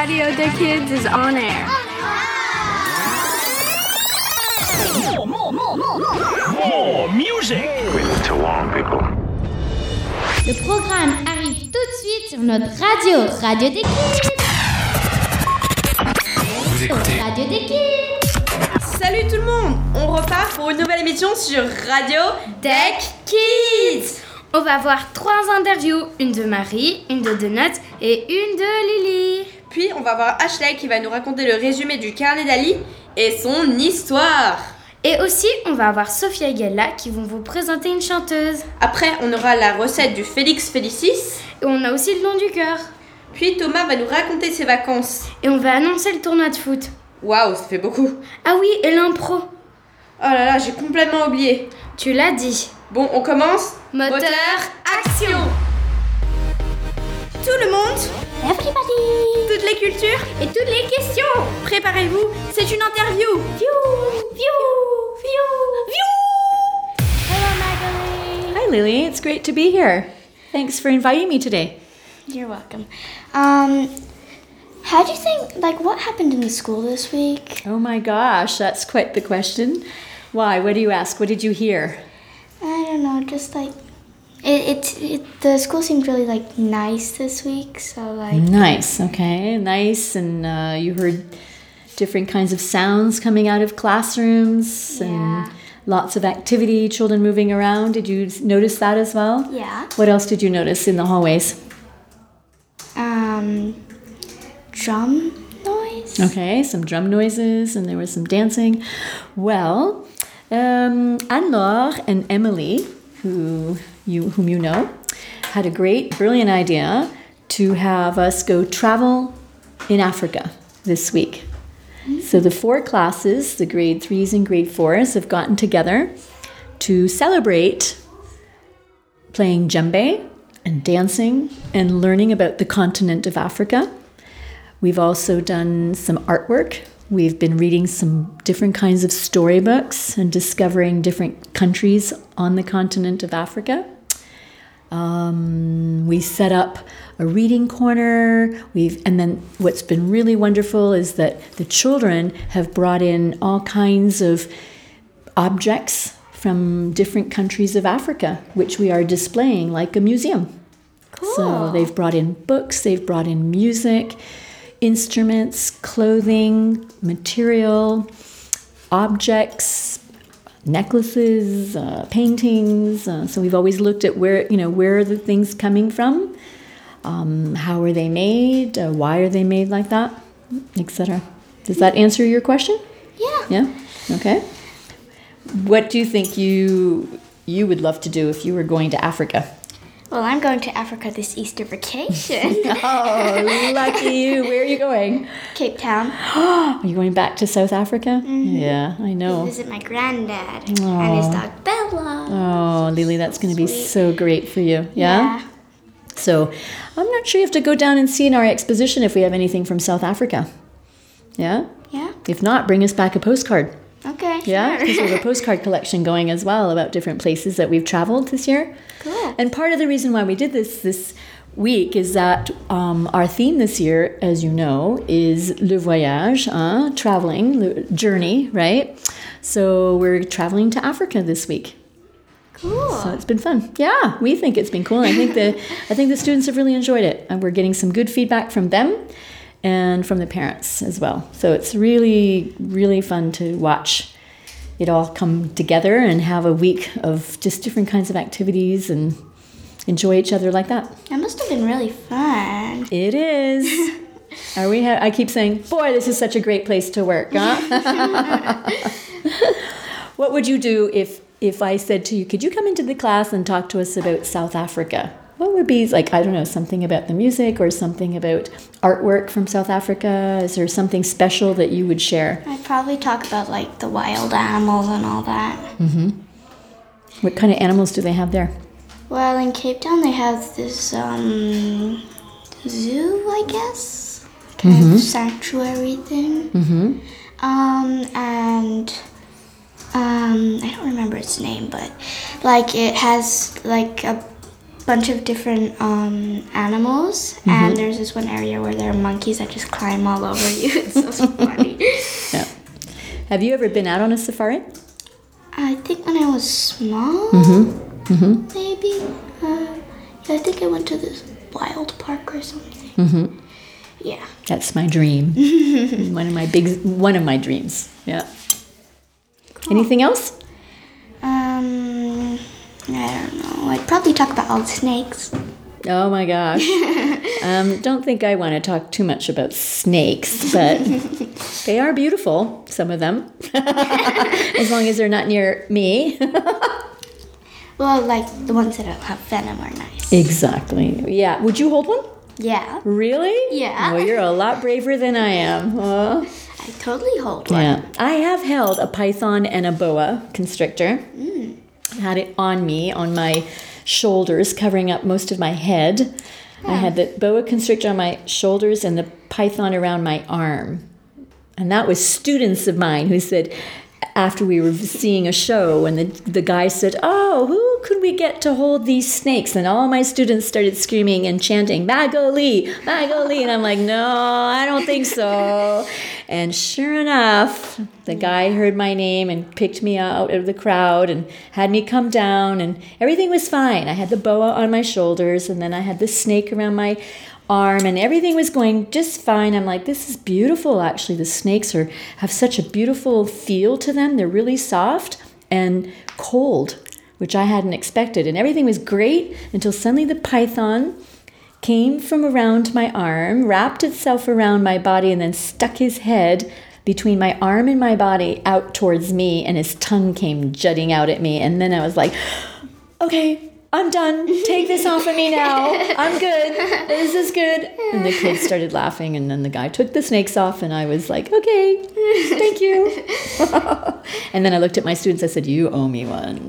Radio des Kids is on air. More, more, more, more, more. More music. We need to warn people. Le programme arrive tout de suite sur notre radio, Radio des Kids. Vous écoutez Radio des Kids. Salut tout le monde On repart pour une nouvelle émission sur Radio Tech Kids On va voir trois interviews, une de Marie, une de Donut et une de Lily. Puis on va voir Ashley qui va nous raconter le résumé du carnet d'Ali et son histoire Et aussi, on va avoir Sophia et Gella qui vont vous présenter une chanteuse. Après on aura la recette du Félix Félicis Et on a aussi le nom du cœur. Puis Thomas va nous raconter ses vacances. Et on va annoncer le tournoi de foot. Waouh, ça fait beaucoup Ah oui, et l'impro. Oh là là, j'ai complètement oublié Tu l'as dit. Bon, on commence Moteur, action Tout le monde Everybody. Toutes les cultures Et toutes les questions. Préparez-vous, c'est une interview View, view, view, view. Hello, Magali. Hi, Lily. It's great to be here. Thanks for inviting me today. You're welcome. Um, how do you think, like, what happened in the school this week? Oh my gosh, that's quite the question. Why? What do you ask? What did you hear? I don't know, just like, it, it, it the school seemed really, like, nice this week, so, like, Nice. Okay, nice. And uh, you heard different kinds of sounds coming out of classrooms Yeah. and lots of activity, children moving around. Did you notice that as well? yeah. What else did you notice in the hallways? Um, drum noise? Okay, some drum noises and there was some dancing. Well, um, Anne-Laure and Emily, who you whom you know, had a great, brilliant idea to have us go travel in Africa this week. So the four classes, the grade threes and grade fours, have gotten together to celebrate playing djembe and dancing and learning about the continent of Africa. We've also done some artwork. We've been reading some different kinds of storybooks and discovering different countries on the continent of Africa. Um, we set up a reading corner. We've and then what's been really wonderful is that the children have brought in all kinds of objects from different countries of Africa, which we are displaying like a museum. Cool. So they've brought in books, they've brought in music, instruments, clothing, material, objects, necklaces, uh, paintings. Uh, so we've always looked at where you know where are the things coming from, um, how are they made, uh, why are they made like that, etc. Does that answer your question? Yeah. Yeah. Okay. What do you think you you would love to do if you were going to Africa? Well, I'm going to Africa this Easter vacation. Oh, lucky you! Where are you going? Cape Town. Are you going back to South Africa? Mm-hmm. Yeah, I know. Visit my granddad and his dog Bella. Oh, Lily, that's going to be so great for you. Yeah? So, I'm not sure you have to go down and see in our exposition if we have anything from South Africa. Yeah? Yeah. If not, bring us back a postcard. Okay. Yeah, Sure. because we have a postcard collection going as well about different places that we've traveled this year. Cool. And part of the reason why we did this this week is that um, our theme this year, as you know, is le voyage, uh, traveling, le journey, right? So we're traveling to Africa this week. cool. So it's been fun. Yeah, we think it's been cool. I think the I think the students have really enjoyed it, and we're getting some good feedback from them and from the parents as well. So it's really really fun to watch it all come together and have a week of just different kinds of activities and enjoy each other like that. That must have been really fun. It is. Are we? Ha- I keep saying, boy, this is such a great place to work, huh? what would you do if if I said to you, could you come into the class and talk to us about South Africa? What would be like? I don't know, something about the music or something about artwork from South Africa. Is there something special that you would share? I'd probably talk about like the wild animals and all that. Mhm. What kind of animals do they have there? Well, in Cape Town they have this um zoo, I guess, kind of sanctuary thing. Mm-hmm. Um, and um, I don't remember its name, but like it has like a bunch of different um, animals, and there's this one area where there are monkeys that just climb all over you. It's so funny. Yeah. Have you ever been out on a safari? I think when I was small, maybe. Uh, yeah, I think I went to this wild park or something. Yeah. That's my dream. one of my big one of my dreams. Yeah. Anything else? Um, I don't know. I'd probably talk about all the snakes. Oh my gosh. um, don't think I want to talk too much about snakes, but they are beautiful, some of them. as long as they're not near me. Well, like the ones that don't have venom are nice. exactly. Yeah. Would you hold one? Yeah, Really? Yeah. Well, you're a lot braver than I am. Huh? I totally hold one. Yeah. I have held a python and a boa constrictor. Had it on me, on my shoulders, covering up most of my head. I had the boa constrictor on my shoulders and the python around my arm. And that was students of mine who said, after we were seeing a show, and the, the guy said, Oh, who could we get to hold these snakes? And all my students started screaming and chanting, Magali, Magali. And I'm like, No, I don't think so. And sure enough, the guy heard my name and picked me out of the crowd and had me come down, and everything was fine. I had the boa on my shoulders, and then I had the snake around my arm and everything was going just fine. I'm like, this is beautiful actually. The snakes are have such a beautiful feel to them. They're really soft and cold, which I hadn't expected. And everything was great until suddenly the python came from around my arm, wrapped itself around my body, and then stuck his head between my arm and my body out towards me, and his tongue came jutting out at me. And then I was like, okay, I'm done. Take this off of me now. I'm good. This is good. And the kids started laughing, and then the guy took the snakes off, and I was like, okay, thank you. and then I looked at my students. I said, you owe me one.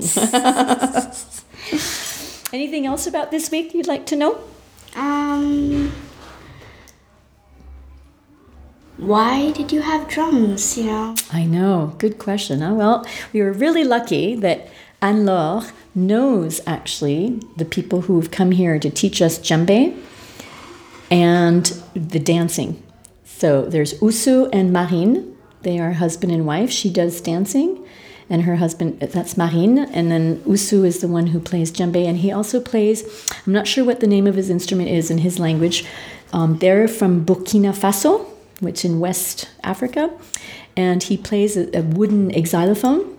Anything else about this week you'd like to know? Um, why did you have drums? You know. I know. Good question. Huh? Well, we were really lucky that Anne Laure knows actually the people who've come here to teach us djembe and the dancing. So there's Usu and Marine. They are husband and wife. She does dancing, and her husband, that's Marine. And then Usu is the one who plays djembe, and he also plays, I'm not sure what the name of his instrument is in his language. Um, they're from Burkina Faso, which in West Africa, and he plays a, a wooden xylophone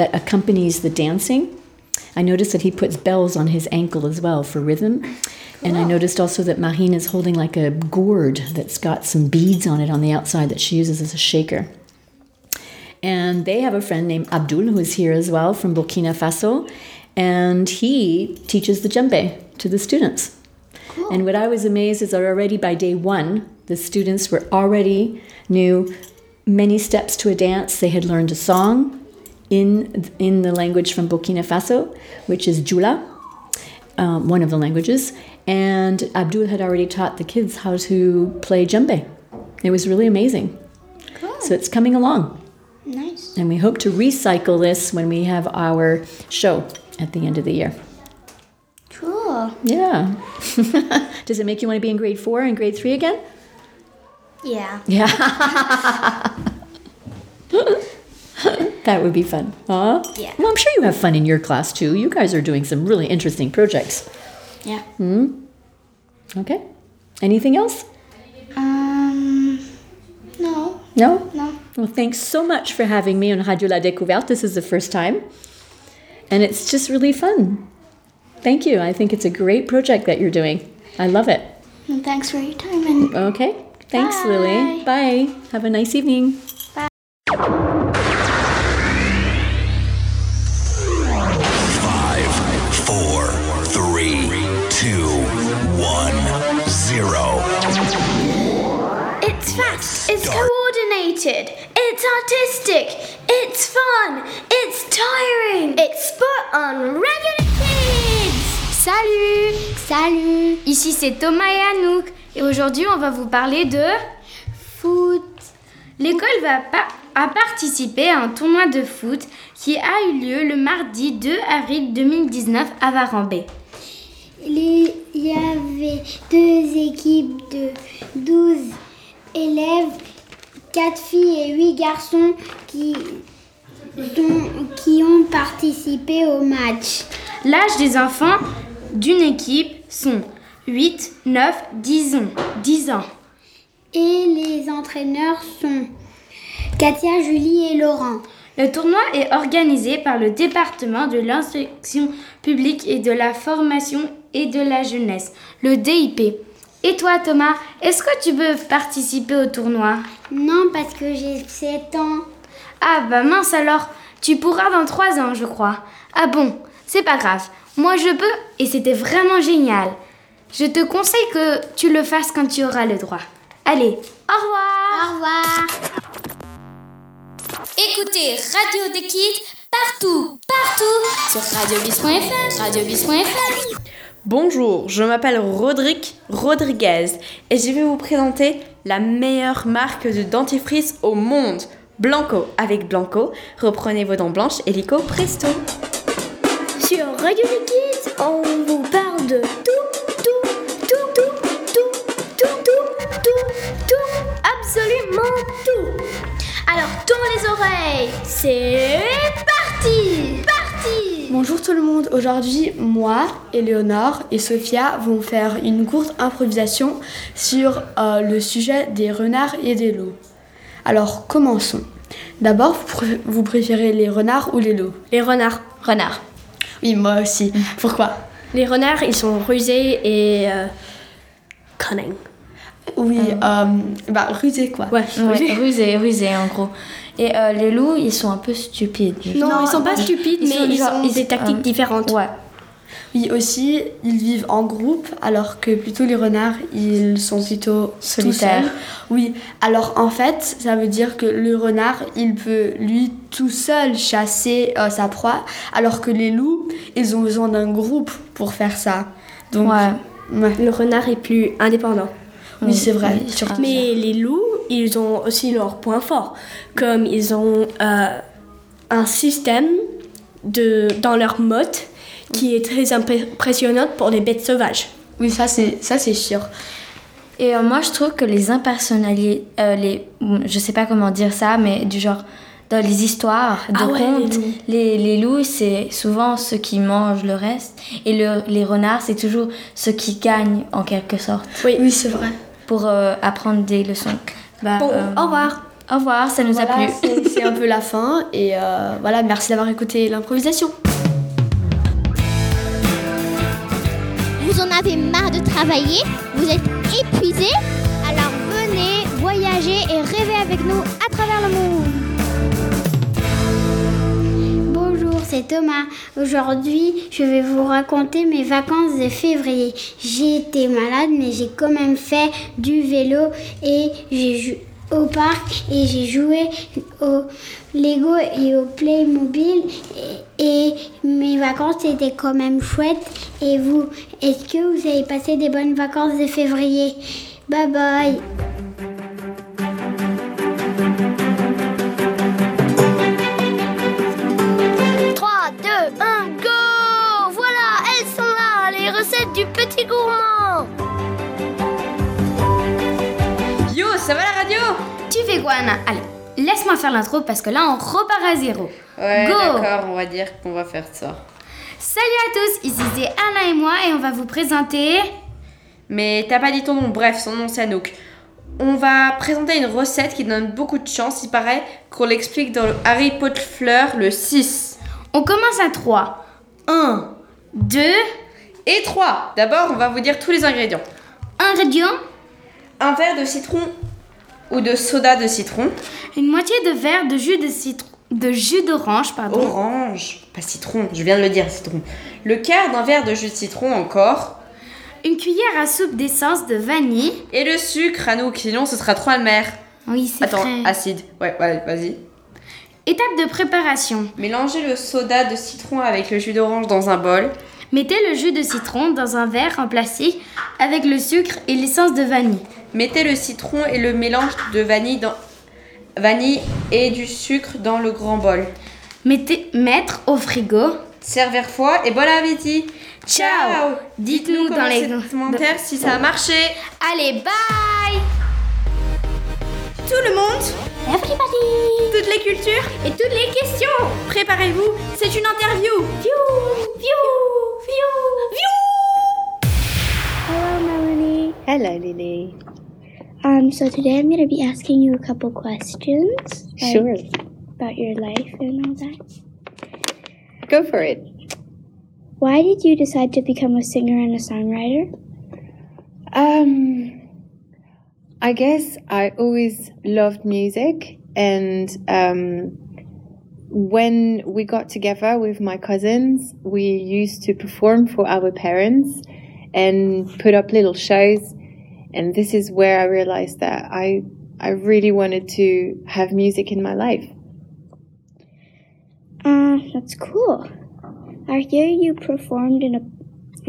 that accompanies the dancing. I noticed that he puts bells on his ankle as well for rhythm. And I noticed also that Marine is holding like a gourd that's got some beads on it on the outside that she uses as a shaker. And they have a friend named Abdul who is here as well from Burkina Faso. And he teaches the djembe to the students. Cool. And what I was amazed is that already by day one, the students were already knew many steps to a dance. They had learned a song in in the language from Burkina Faso, which is Jula, um, one of the languages. And Abdul had already taught the kids how to play djembe. It was really amazing. Cool. So it's coming along. Nice. And we hope to recycle this when we have our show at the end of the year. Cool. Yeah. Does it make you want to be in grade four and grade three again? Yeah. Yeah. that would be fun. Huh? Yeah. Well, I'm sure you have fun in your class too. You guys are doing some really interesting projects. Yeah. Hmm. Okay. Anything else? Um. No. No? No. Well, thanks so much for having me on Radio La Découverte. This is the first time. And it's just really fun. Thank you. I think it's a great project that you're doing. I love it. And thanks for your time and Okay. Thanks, Lily. Bye. Have a nice evening. It's coordinated, it's artistic, it's fun, it's tiring. It's spot on des Kids. Salut Salut Ici c'est Thomas et Anouk et aujourd'hui on va vous parler de foot. L'école va pa- a participé à un tournoi de foot qui a eu lieu le mardi 2 avril 2019 à Varambé. il y avait deux équipes de 12 élèves, 4 filles et 8 garçons qui, ont participé au match. L'âge des enfants d'une équipe sont 8, 9, 10 ans. 10 ans. Et les entraîneurs sont Katia, Julie et Laurent. Le tournoi est organisé par le département de l'instruction publique et de la formation et de la jeunesse, le DIP. Et toi Thomas, est-ce que tu veux participer au tournoi? Non, parce que j'ai 7 ans. Ah bah mince alors, tu pourras dans 3 ans je crois. Ah bon, c'est pas grave. Moi je peux et c'était vraiment génial. Je te conseille que tu le fasses quand tu auras le droit. Allez, au revoir Au revoir. Écoutez Radio des Kids partout, partout sur radiobis.fr, radiobis.fr. Bonjour, je m'appelle Rodrigue Rodriguez et je vais vous présenter la meilleure marque de dentifrice au monde. Blanco avec Blanco, reprenez vos dents blanches et Lico Presto. Sur Radio Kids, on vous parle de tout, tout, tout, tout, tout, tout, tout, tout, tout, absolument tout. Alors tourne les oreilles, c'est parti. Bonjour tout le monde, aujourd'hui moi, Éléonore et Sophia vont faire une courte improvisation sur euh, le sujet des renards et des loups. Alors commençons. D'abord, vous, pré- vous préférez les renards ou les loups? Les renards. Renards. Oui, moi aussi. Pourquoi? Les renards, ils sont rusés et euh, cunning. Oui, euh, bah rusé quoi. Ouais, Ouais, rusé, rusé en gros. Et euh, les loups, ils sont un peu stupides. Non, ils sont pas stupides, ils mais sont ils genre- ont ils- des tactiques euh, différentes. Ouais. Oui, aussi, ils vivent en groupe, alors que plutôt les renards, ils sont plutôt Solitaires. tout seuls. Oui, alors en fait, ça veut dire que le renard, il peut lui tout seul chasser euh, sa proie, alors que les loups, ils ont besoin d'un groupe pour faire ça. Donc, Ouais. ouais. Le renard est plus indépendant. oui, c'est vrai. Surtout. Mais les loups, ils ont aussi leurs points forts. Comme ils ont euh, un système de, dans leur motte qui est très impressionnant pour les bêtes sauvages. Oui, ça c'est ça c'est sûr. Et euh, moi, je trouve que les impersonnalités, euh, les, je sais pas comment dire ça, mais du genre, dans les histoires de Ah ouais, les contes, les, les loups, c'est souvent ceux qui mangent le reste. Et le- les renards, c'est toujours ceux qui gagnent, en quelque sorte, Oui, c'est vrai. pour euh, apprendre des leçons. Bah, Bon, euh, au revoir. Au revoir, ça nous Voilà, a plu. c'est- c'est un peu la fin et euh, voilà, merci d'avoir écouté l'improvisation. Vous en avez marre de travailler? Vous êtes épuisé Alors venez voyager et rêver avec nous à travers le monde. C'est Thomas. Aujourd'hui, je vais vous raconter mes vacances de février. J'ai été malade, mais j'ai quand même fait du vélo et j'ai joué au parc et j'ai joué au Lego et au Playmobil et, et mes vacances étaient quand même chouettes. Et vous, est-ce que vous avez passé des bonnes vacances de février? Bye bye petit gourmand Yo, ça va la radio? Tu fais quoi Anna? Allez, laisse-moi faire l'intro parce que là on repart à zéro. Ouais, Go d'accord, on va dire qu'on va faire ça. Salut à tous, ici c'est Anna et moi et on va vous présenter... Mais t'as pas dit ton nom, bref, son nom c'est Anouk. On va présenter une recette qui donne beaucoup de chance, il paraît qu'on l'explique dans le Harry Potter Fleur le 6. On commence à 3. 1, 2, Et 3. D'abord, on va vous dire tous les ingrédients. ingrédients, Un verre de citron ou de soda de citron. une moitié de verre de jus de citron... De jus d'orange, pardon. Orange, pas citron, je viens de le dire, citron. Le quart d'un verre de jus de citron encore. Une cuillère à soupe d'essence de vanille. Et le sucre, Anouk, sinon ce sera trop amer. Oui, c'est Attends, acide. Ouais, ouais, vas-y. Étape de préparation. Mélangez le soda de citron avec le jus d'orange dans un bol. Mettez le jus de citron dans un verre en plastique avec le sucre et l'essence de vanille. Mettez le citron et le mélange de vanille, dans... vanille et du sucre dans le grand bol. Mettez, mettre au frigo. Serveur foi et bon appétit. Ciao. Dites-nous dans les commentaires si ça a marché. Allez, bye Tout le monde, Everybody toutes les cultures, Et toutes les questions préparez-vous, c'est une interview. Hello, Melanie. Hello, Lily. Um, so today I'm going to be asking you a couple questions. like, Sure. About your life and all that. Go for it. Why did you decide to become a singer and a songwriter? Um, I guess I always loved music, and um, when we got together with my cousins, we used to perform for our parents and put up little shows. And this is where I realized that I I really wanted to have music in my life. Uh, that's cool. I hear you performed in a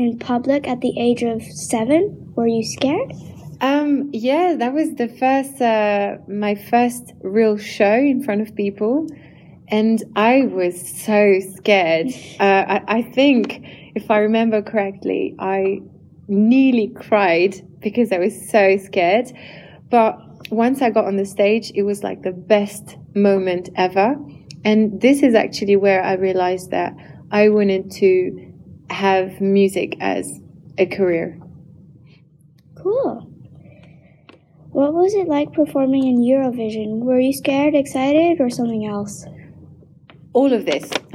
in public at the age of seven. Were you scared? Um, yeah, that was the first, uh, my first real show in front of people. And I was so scared. Uh, I, I think, if I remember correctly, I nearly cried because I was so scared. But once I got on the stage, it was like the best moment ever. And this is actually where I realized that I wanted to have music as a career. Cool. What was it like performing in Eurovision? Were you scared, excited, or something else? All of this.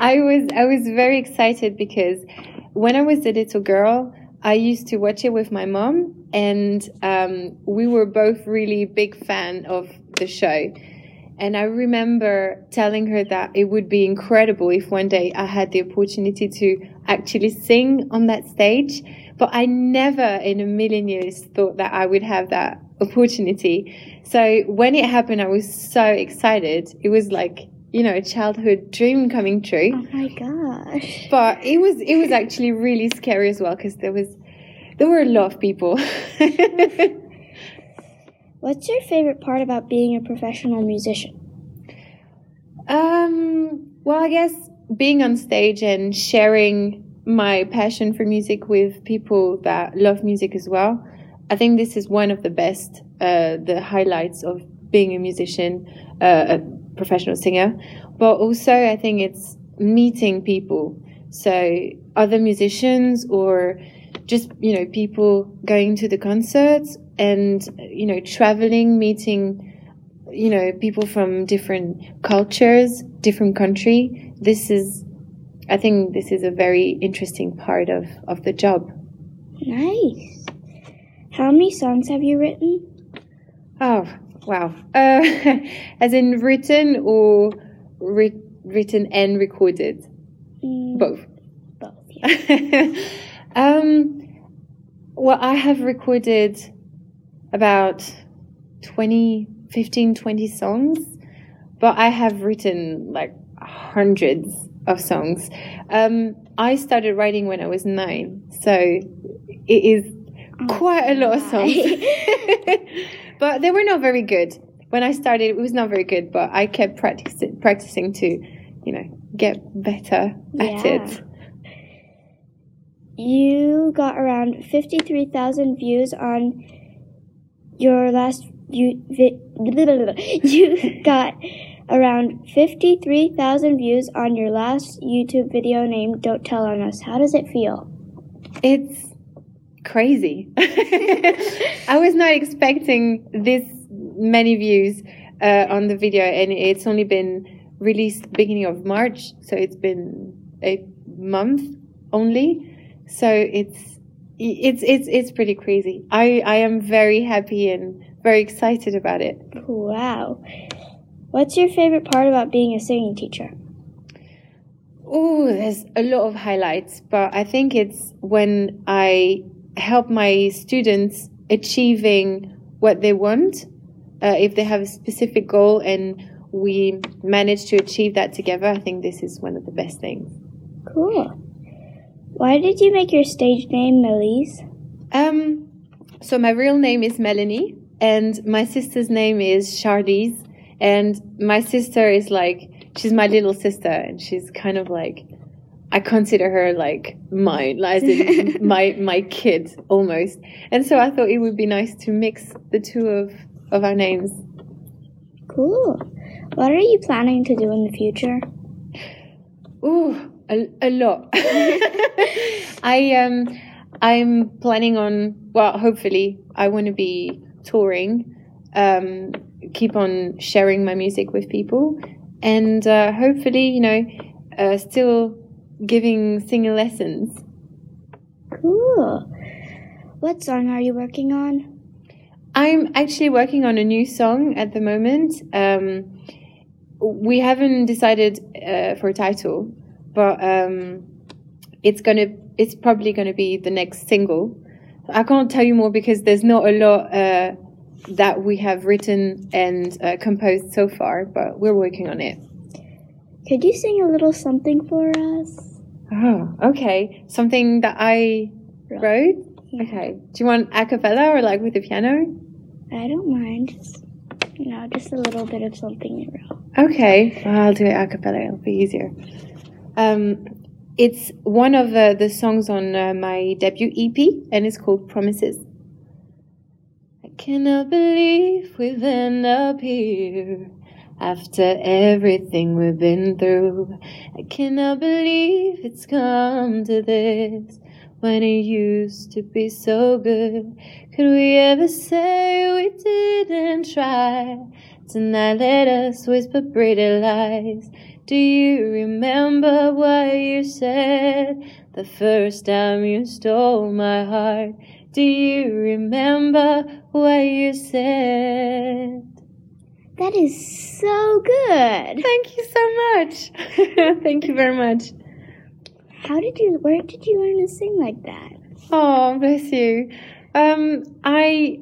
I was I was very excited because when I was a little girl, I used to watch it with my mom, and um, we were both really big fan of the show. And I remember telling her that it would be incredible if one day I had the opportunity to actually sing on that stage. But I never in a million years thought that I would have that opportunity. So when it happened, I was so excited. It was like, you know, a childhood dream coming true. Oh my gosh. But it was, it was actually really scary as well because there was, there were a lot of people. What's your favorite part about being a professional musician? Um, well, I guess being on stage and sharing my passion for music with people that love music as well. I think this is one of the best, uh, the highlights of being a musician, uh, a professional singer. But also, I think it's meeting people. So, other musicians or just, you know, people going to the concerts and, you know, traveling, meeting you know people from different cultures different country this is i think this is a very interesting part of of the job Nice. How many songs have you written? oh wow uh, as in written or ri- written and recorded Mm, both Both. Yeah. um well i have recorded about 20 15 20 songs but i have written like hundreds of songs um i started writing when i was nine so it is Mm. quite a lot of songs but they were not very good when i started it was not very good but i kept practicing practicing to you know get better at Yeah. it You got around 53,000 views on your last you vi- you got around 53,000 views on your last YouTube video named Don't Tell on Us. How does it feel? It's crazy. I was not expecting this many views uh, on the video, and it's only been released beginning of March, so it's been a month only. So it's it's it's it's pretty crazy. I I am very happy and very excited about it. Wow. What's your favorite part about being a singing teacher? Oh, there's a lot of highlights, but I think it's when I help my students achieving what they want. Uh, if they have a specific goal and we manage to achieve that together, I think this is one of the best things. Cool. Why did you make your stage name Melise? Um, so my real name is Melanie, and my sister's name is Charlize, and my sister is like she's my little sister, and she's kind of like I consider her like mine, as in my my kid almost. And so I thought it would be nice to mix the two of of our names. Cool. What are you planning to do in the future? Ooh, a, a lot. I um I'm planning on well, hopefully I want to be touring, um, keep on sharing my music with people, and uh, hopefully you know uh, still giving singing lessons. Cool. What song are you working on? I'm actually working on a new song at the moment. Um, we haven't decided uh, for a title, but um, it's gonna it's probably gonna be the next single. I can't tell you more because there's not a lot uh, that we have written and uh, composed so far, but we're working on it. Could you sing a little something for us? Oh, okay. Something that I wrote. Okay. Do you want a cappella or like with the piano? I don't mind. Just, you know, just a little bit of something you wrote. Okay, well, I'll do it a cappella. It'll be easier. Um, it's one of uh, the songs on uh, my debut EP, and it's called Promises. I cannot believe we've ended up here after everything we've been through. I cannot believe it's come to this when it used to be so good. Could we ever say we didn't try? Tonight let us whisper pretty lies. Do you remember what you said the first time you stole my heart? Do you remember what you said? That is so good. Thank you so much. Thank you very much. How did you, where did you learn to sing like that? Oh, bless you. Um, I,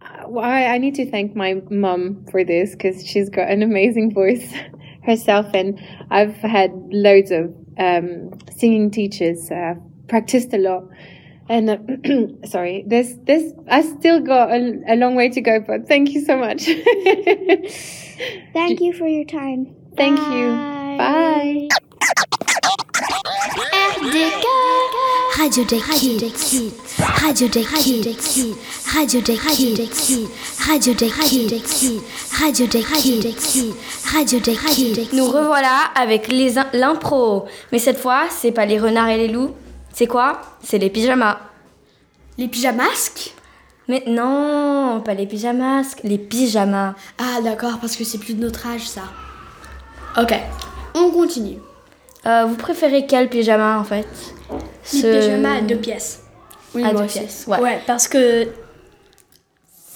I, I need to thank my mum for this because she's got an amazing voice herself, and I've had loads of um, singing teachers. I've practiced a lot, and uh, sorry, there's this. I still got a, a long way to go, but thank you so much. Thank you for your time. Thank you. Bye. RDK Radio des Kids Radio des Kids Radio des Kids Radio des Kids Radio des Kids Radio des Kids Nous revoilà avec les l'impro. Mais cette fois, c'est pas les renards et les loups. C'est quoi? C'est les pyjamas. Les pyjamasques? Mais non, pas les pyjamasques, les pyjamas. Ah d'accord, parce que c'est plus de notre âge ça. Ok, on continue. Euh, vous préférez quel pyjama en fait? Les Ce- pyjamas à deux pièces. Oui, à moi deux aussi. pièces, ouais. Ouais, parce que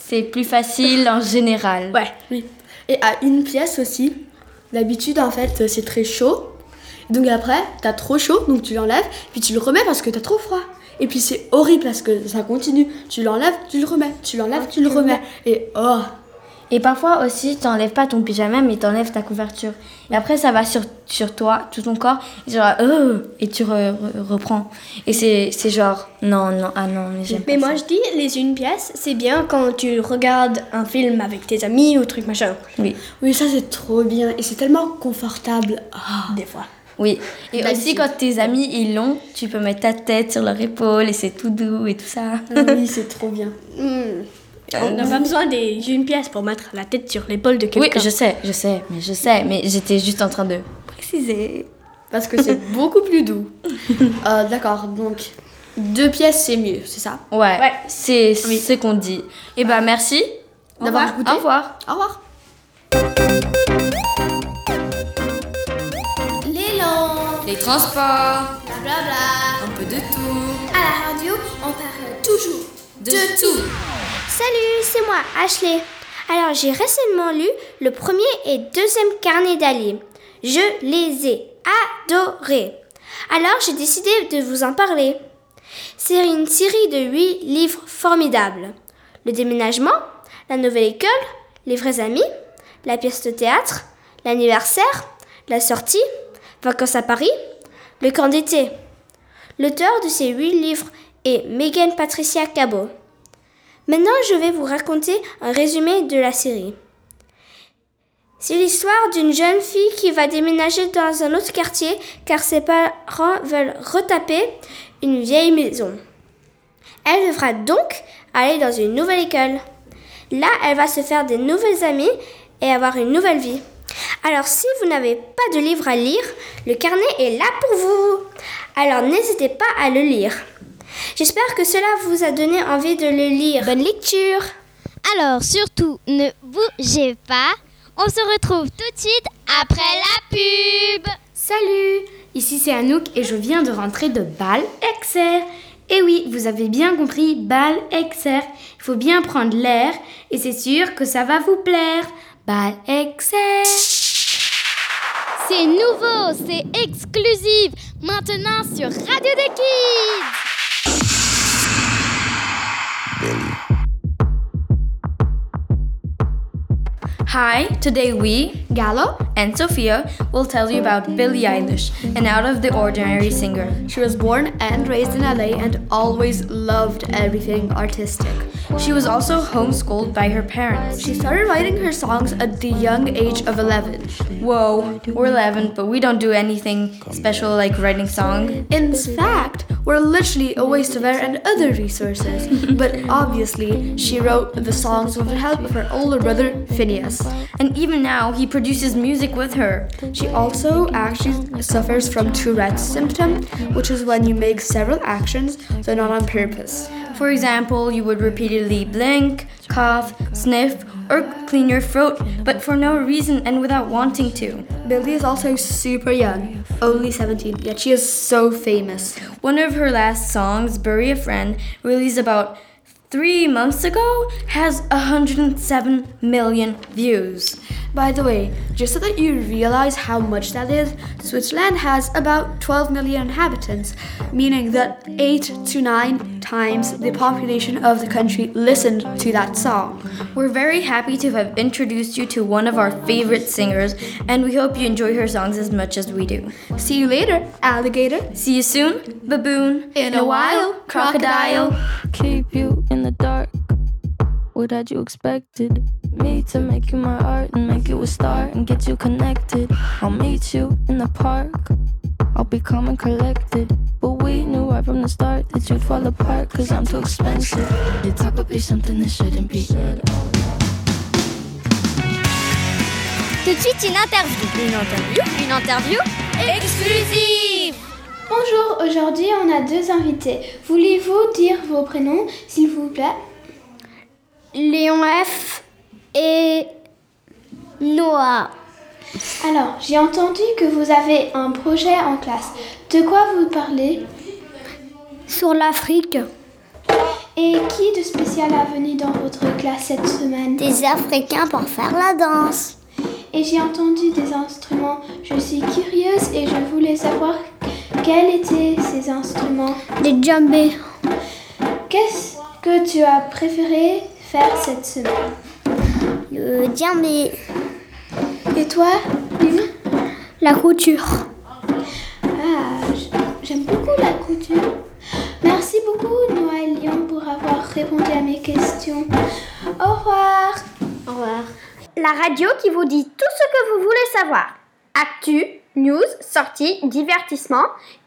C'est plus facile en général. ouais, Oui. Et à une pièce aussi, d'habitude en fait c'est très chaud. Donc après, t'as trop chaud, donc tu l'enlèves, puis tu le remets parce que t'as trop froid. Et puis c'est horrible parce que ça continue. Tu l'enlèves, tu le remets, tu l'enlèves, tu le remets. Et oh, Et parfois aussi, t'enlèves pas ton pyjama, mais t'enlèves ta couverture. Et après, ça va sur, sur toi, tout ton corps, et genre, euh, et tu re- re- reprends. Et c'est c'est genre, non, non, ah non, mais j'aime Mais pas moi ça. je dis les une pièce, c'est bien quand tu regardes un film avec tes amis ou truc machin. Oui, oui, ça c'est trop bien et c'est tellement confortable. Ah. Des fois. Oui. Et aussi, quand tes amis, ils l'ont, tu peux mettre ta tête sur leur épaule, et c'est tout doux et tout ça. Ah oui, c'est trop bien. Hmm. On n'a pas besoin des une pièce pour mettre la tête sur l'épaule de Oui, quelqu'un. je sais, je sais, mais je sais, mais j'étais juste en train de préciser. Parce que c'est beaucoup plus doux. Euh, D'accord, donc deux pièces c'est mieux, c'est ça? Ouais, Ouais. c'est ce qu'on dit. Et bah, merci D'avoir écouté. Au revoir. Au revoir. Les transports, Blabla un peu de tout. À la radio, on parle toujours De tout. Salut, c'est moi, Ashley. Alors, j'ai récemment lu le premier et deuxième carnet d'Ali. Je les ai adorés. Alors, j'ai décidé de vous en parler. C'est une série de huit livres formidables. Le déménagement, la nouvelle école, les vrais amis, la pièce de théâtre, l'anniversaire, la sortie, vacances à Paris, le camp d'été. L'auteur de ces huit livres est Megan Patricia Cabot. Maintenant, je vais vous raconter un résumé de la série. C'est l'histoire d'une jeune fille qui va déménager dans un autre quartier car ses parents veulent retaper une vieille maison. Elle devra donc aller dans une nouvelle école. Là, elle va se faire des nouvelles amies et avoir une nouvelle vie. Alors si vous n'avez pas de livre à lire, le carnet est là pour vous. Alors n'hésitez pas à le lire. J'espère que cela vous a donné envie de le lire. Bonne lecture Alors surtout, ne bougez pas. On se retrouve tout de suite après la pub. Salut Ici c'est Anouk et je viens de rentrer de Bâle Exer. Et oui, vous avez bien compris, Bâle Exer. Il faut bien prendre l'air et c'est sûr que ça va vous plaire. Bâle Exer. C'est nouveau, c'est exclusif. Maintenant sur Radio des Kids. Hi, today we, Gallo and Sophia, will tell you about Billie Eilish, an out of the ordinary singer. She was born and raised in LA and always loved everything artistic. She was also homeschooled by her parents. She started writing her songs at the young age of 11. Whoa, we're 11, but we don't do anything special like writing songs. In fact, we're literally a waste of air and other resources. but obviously, she wrote the songs with the help of her older brother, Finneas. And even now, he produces music with her. She also actually suffers from Tourette's symptom, which is when you make several actions, though not on purpose. For example, you would repeatedly blink, cough, sniff, or clean your throat, but for no reason and without wanting to. Billie is also super young, only 17, yet she is so famous. One of her last songs, Bury a Friend, released about three months ago, has 107 million views. By the way, just so that you realize how much that is, Switzerland has about 12 million inhabitants, meaning that 8 to 9 times the population of the country listened to that song. We're very happy to have introduced you to one of our favorite singers, and we hope you enjoy her songs as much as we do. See you later, alligator. See you soon, baboon. In a while, crocodile. Keep you in the dark. What had you expected? Me to make you my art and make you a star and get you connected. I'll meet you in the park. I'll be calm and collected. But we knew right from the start that you'd fall apart cause I'm too expensive. Your talk would be something that shouldn't be. Tout de suite, une interview. Une interview Une interview exclusive. Bonjour, aujourd'hui on a deux invités. Voulez-vous dire vos prénoms, s'il vous plaît? Léon F et Noah. Alors, j'ai entendu que vous avez un projet en classe. De quoi vous parlez? Sur l'Afrique. Et qui de spécial est venu dans votre classe cette semaine? Des Africains pour faire la danse. Et j'ai entendu des instruments. Je suis curieuse et je voulais savoir quels étaient ces instruments? Des djembés. Qu'est-ce que tu as préféré faire cette semaine? Le djembé. Et toi, Lynn La couture. Ah, j'aime beaucoup la couture. Merci beaucoup, et Lyon, pour avoir répondu à mes questions. Au revoir. Au revoir. La radio qui vous dit tout ce que vous voulez savoir. Actu, news, sorties, divertissement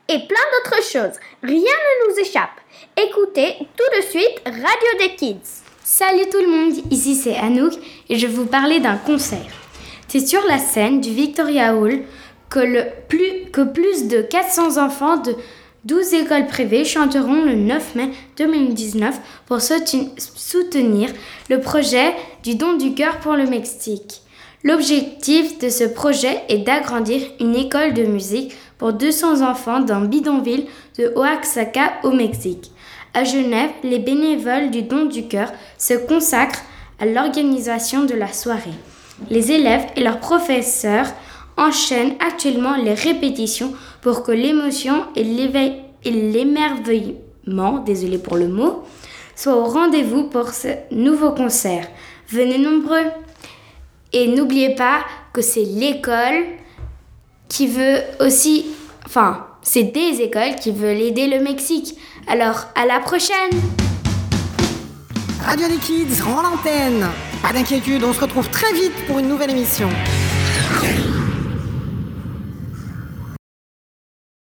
et plein d'autres choses. Rien ne nous échappe. Écoutez tout de suite Radio des Kids. Salut tout le monde, ici c'est Anouk et je vais vous parler d'un concert. C'est sur la scène du Victoria Hall que, plus, que plus de 400 enfants de 12 écoles privées chanteront le 9 mai 2019 pour soutenir le projet du don du cœur pour le Mexique. L'objectif de ce projet est d'agrandir une école de musique pour 200 enfants d'un bidonville de Oaxaca au Mexique. À Genève, les bénévoles du don du cœur se consacrent à l'organisation de la soirée. Les élèves et leurs professeurs enchaînent actuellement les répétitions pour que l'émotion et l'émerveillement, désolé pour le mot, soient au rendez-vous pour ce nouveau concert. Venez nombreux et n'oubliez pas que c'est l'école qui veut aussi, enfin, c'est des écoles qui veulent aider le Mexique. Alors, à la prochaine Radio des Kids rend l'antenne Pas d'inquiétude, on se retrouve très vite pour une nouvelle émission.